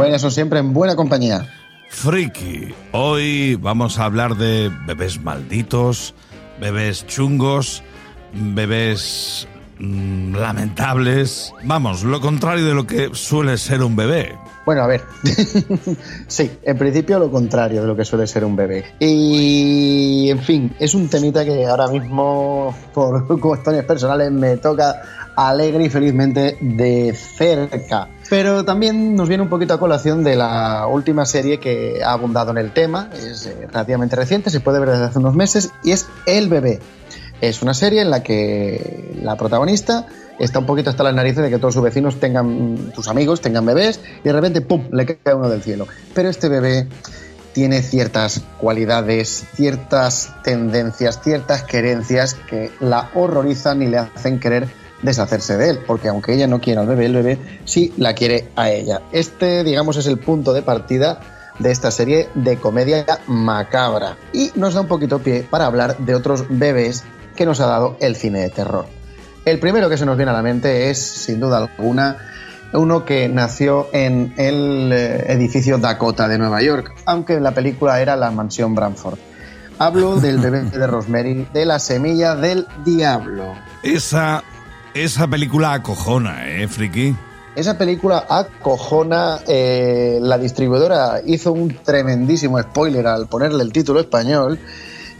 Buenas son siempre en buena compañía. Friki, hoy vamos a hablar de bebés malditos, bebés chungos, bebés mm, lamentables. Vamos, lo contrario de lo que suele ser un bebé. Bueno, a ver. sí, en principio lo contrario de lo que suele ser un bebé. Y, en fin, es un temita que ahora mismo, por cuestiones personales, me toca alegre y felizmente de cerca. Pero también nos viene un poquito a colación de la última serie que ha abundado en el tema, es eh, relativamente reciente, se puede ver desde hace unos meses, y es El bebé. Es una serie en la que la protagonista está un poquito hasta las narices de que todos sus vecinos tengan, sus amigos tengan bebés y de repente, ¡pum!, le cae uno del cielo. Pero este bebé tiene ciertas cualidades, ciertas tendencias, ciertas querencias que la horrorizan y le hacen querer deshacerse de él, porque aunque ella no quiera al bebé, el bebé sí la quiere a ella. Este, digamos, es el punto de partida de esta serie de comedia macabra y nos da un poquito pie para hablar de otros bebés que nos ha dado el cine de terror. El primero que se nos viene a la mente es, sin duda alguna, uno que nació en el eh, edificio Dakota de Nueva York, aunque la película era la mansión Bramford. Hablo del bebé de Rosemary, de la semilla del diablo. Esa, esa película acojona, ¿eh, Friki? Esa película acojona, eh, la distribuidora hizo un tremendísimo spoiler al ponerle el título español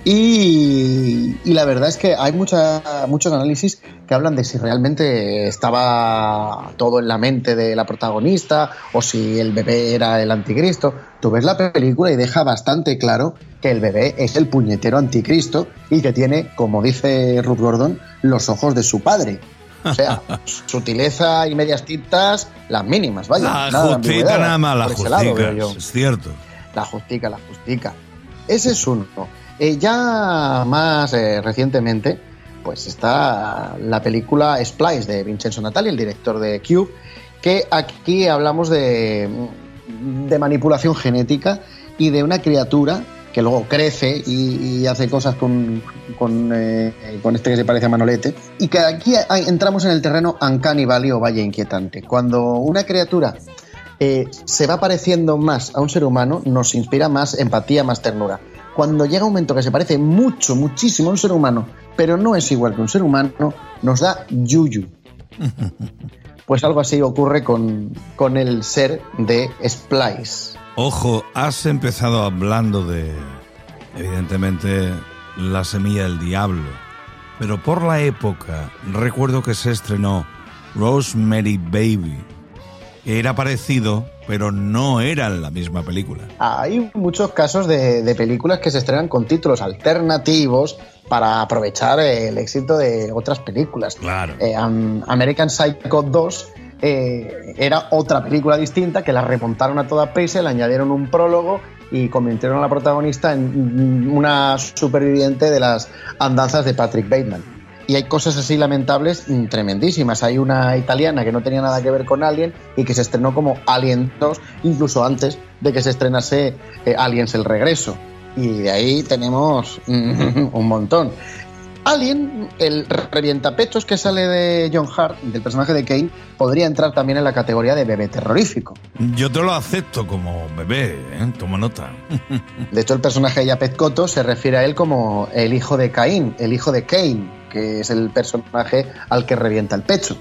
y, la verdad es que hay mucha, muchos análisis que hablan de si realmente estaba todo en la mente de la protagonista o si el bebé era el anticristo. Tú ves la película y deja bastante claro que el bebé es el puñetero anticristo y que tiene, como dice Ruth Gordon, los ojos de su padre. O sea, sutileza y medias tintas, las mínimas, vaya. La justica nada más, la justica, es cierto. La justica, la justica. Ese es uno. Eh, ya más eh, recientemente, pues está la película Splice de Vincenzo Natali, el director de Cube, que aquí hablamos de, de manipulación genética y de una criatura que luego crece y, hace cosas con, con, eh, con, este que se parece a Manolete. Y que aquí entramos en el terreno Uncanny Valley o Valle Inquietante. Cuando una criatura se va pareciendo más a un ser humano, nos inspira más empatía, más ternura cuando llega un momento que se parece mucho, muchísimo a un ser humano, pero no es igual que un ser humano, nos da yuyu. Pues algo así ocurre con, con el ser de Splice. Ojo, has empezado hablando de, evidentemente, la semilla del diablo. Pero por la época, recuerdo que se estrenó Rosemary Baby, que era parecido, pero no eran la misma película. Hay muchos casos de, películas que se estrenan con títulos alternativos para aprovechar el éxito de otras películas. Claro. Eh, American Psycho 2 eh, era otra película distinta que la remontaron a toda prisa, le añadieron un prólogo y convirtieron a la protagonista en una superviviente de las andanzas de Patrick Bateman y hay cosas así lamentables mm, tremendísimas. Hay una italiana que no tenía nada que ver con Alien y que se estrenó como Alien 2, incluso antes de que se estrenase eh, Aliens el regreso. Y de ahí tenemos un montón. Alien, el revientapechos que sale de John Hart, del personaje de Kane, podría entrar también en la categoría de bebé terrorífico. Yo te lo acepto como bebé, ¿eh? toma nota. De hecho, el personaje de Yapet Koto se refiere a él como el hijo de Caín, el hijo de Kane, que es el personaje al que revienta el pecho.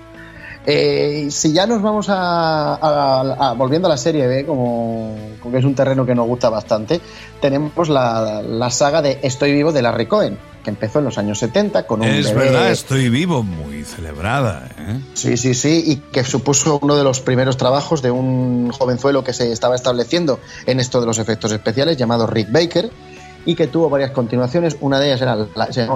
Eh, si ya nos vamos a, volviendo a la serie B, como, que es un terreno que nos gusta bastante, tenemos la, saga de Estoy vivo de Larry Cohen, que empezó en los años 70 con un Es verdad, Estoy vivo, muy celebrada. ¿eh? Sí, sí, sí, y que supuso uno de los primeros trabajos de un jovenzuelo que se estaba estableciendo en esto de los efectos especiales, llamado Rick Baker, y que tuvo varias continuaciones. Una de ellas era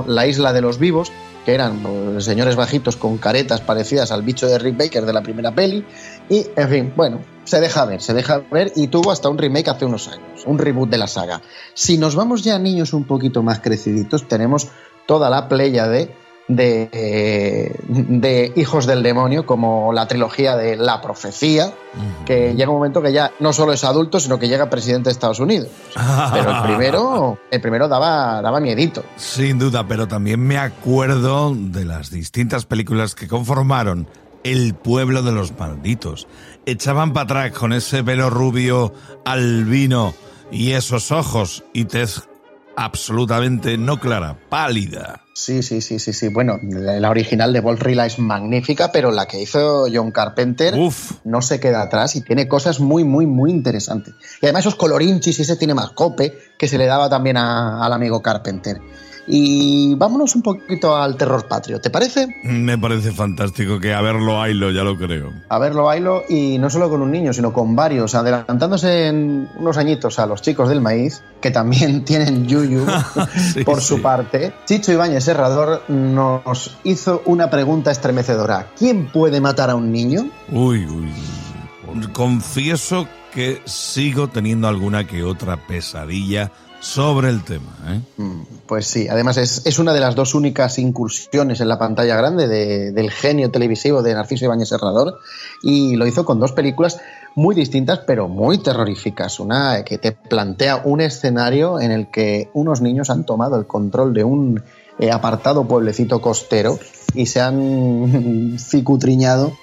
la, Isla de los Vivos, que eran pues, señores bajitos con caretas parecidas al bicho de Rick Baker de la primera peli. Y, en fin, bueno, se deja ver, se deja ver y tuvo hasta un remake hace unos años, un reboot de la saga. Si nos vamos ya a niños un poquito más creciditos, tenemos toda la playa de de, de, Hijos del Demonio, como la trilogía de La Profecía, que llega un momento que ya no solo es adulto, sino que llega presidente de Estados Unidos. Pero el primero, el primero daba, daba miedito. Sin duda, pero también me acuerdo de las distintas películas que conformaron El pueblo de los malditos. Echaban para atrás con ese pelo rubio albino y esos ojos y tez absolutamente no clara, pálida. Sí, sí, sí, sí, sí. Bueno, la original de Volrilla es magnífica, pero la que hizo John Carpenter no se queda atrás y tiene cosas muy, muy, muy interesantes. Y además esos colorinchis y ese tiene más cope que se le daba también al amigo Carpenter. Y vámonos un poquito al terror patrio, ¿te parece? Me parece fantástico que a verlo haylo, ya lo creo. A verlo haylo y no solo con un niño, sino con varios, adelantándose en unos añitos a los chicos del maíz, que también tienen yuyu por su parte. Chicho Ibáñez Serrador nos hizo una pregunta estremecedora. ¿Quién puede matar a un niño? Uy, uy. Confieso que sigo teniendo alguna que otra pesadilla sobre el tema. ¿eh? Mm, pues sí, además es, una de las dos únicas incursiones en la pantalla grande del genio televisivo de Narciso Ibáñez Serrador y lo hizo con dos películas muy distintas pero muy terroríficas. Una que te plantea un escenario en el que unos niños han tomado el control de un eh, apartado pueblecito costero y se han cicutriñado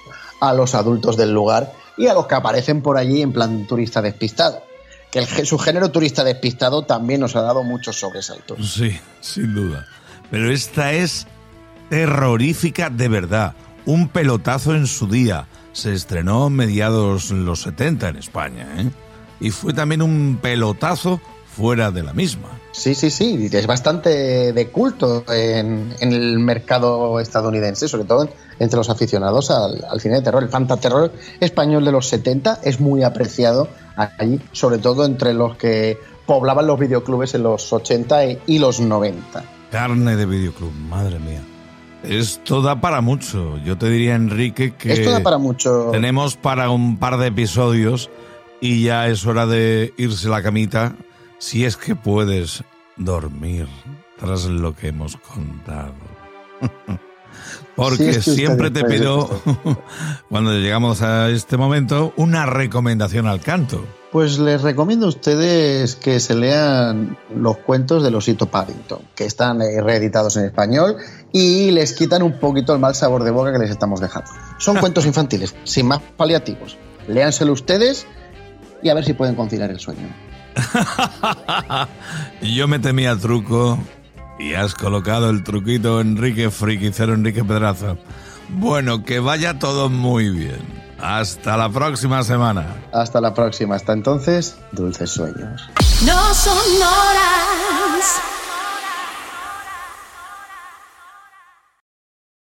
a los adultos del lugar y a los que aparecen por allí en plan turista despistado que su género turista despistado también nos ha dado muchos sobresaltos. Sí, sin duda. Pero esta es terrorífica de verdad. Un pelotazo en su día. Se estrenó en mediados los 70 en España, ¿eh? Y fue también un pelotazo fuera de la misma. Sí, sí, sí, es bastante de culto en, el mercado estadounidense, sobre todo entre los aficionados al, al, cine de terror. El fantaterror español de los 70 es muy apreciado allí, sobre todo entre los que poblaban los videoclubes en los 80 y los 90. Carne de videoclub, madre mía. Esto da para mucho. Yo te diría, Enrique, que. Esto da para mucho. Tenemos para un par de episodios y ya es hora de irse a la camita si es que puedes dormir tras lo que hemos contado. Porque siempre te pido, cuando llegamos a este momento, una recomendación al canto. Pues les recomiendo a ustedes que se lean los cuentos de Losito Paddington, que están eh, reeditados en español y les quitan un poquito el mal sabor de boca que les estamos dejando. Son cuentos infantiles, sin más paliativos. Léanselo ustedes y a ver si pueden conciliar el sueño. Yo me temía truco y has colocado el truquito Enrique Friquicero Enrique Pedraza. Bueno, que vaya todo muy bien. Hasta la próxima semana. Hasta la próxima. Hasta entonces, dulces sueños. No son horas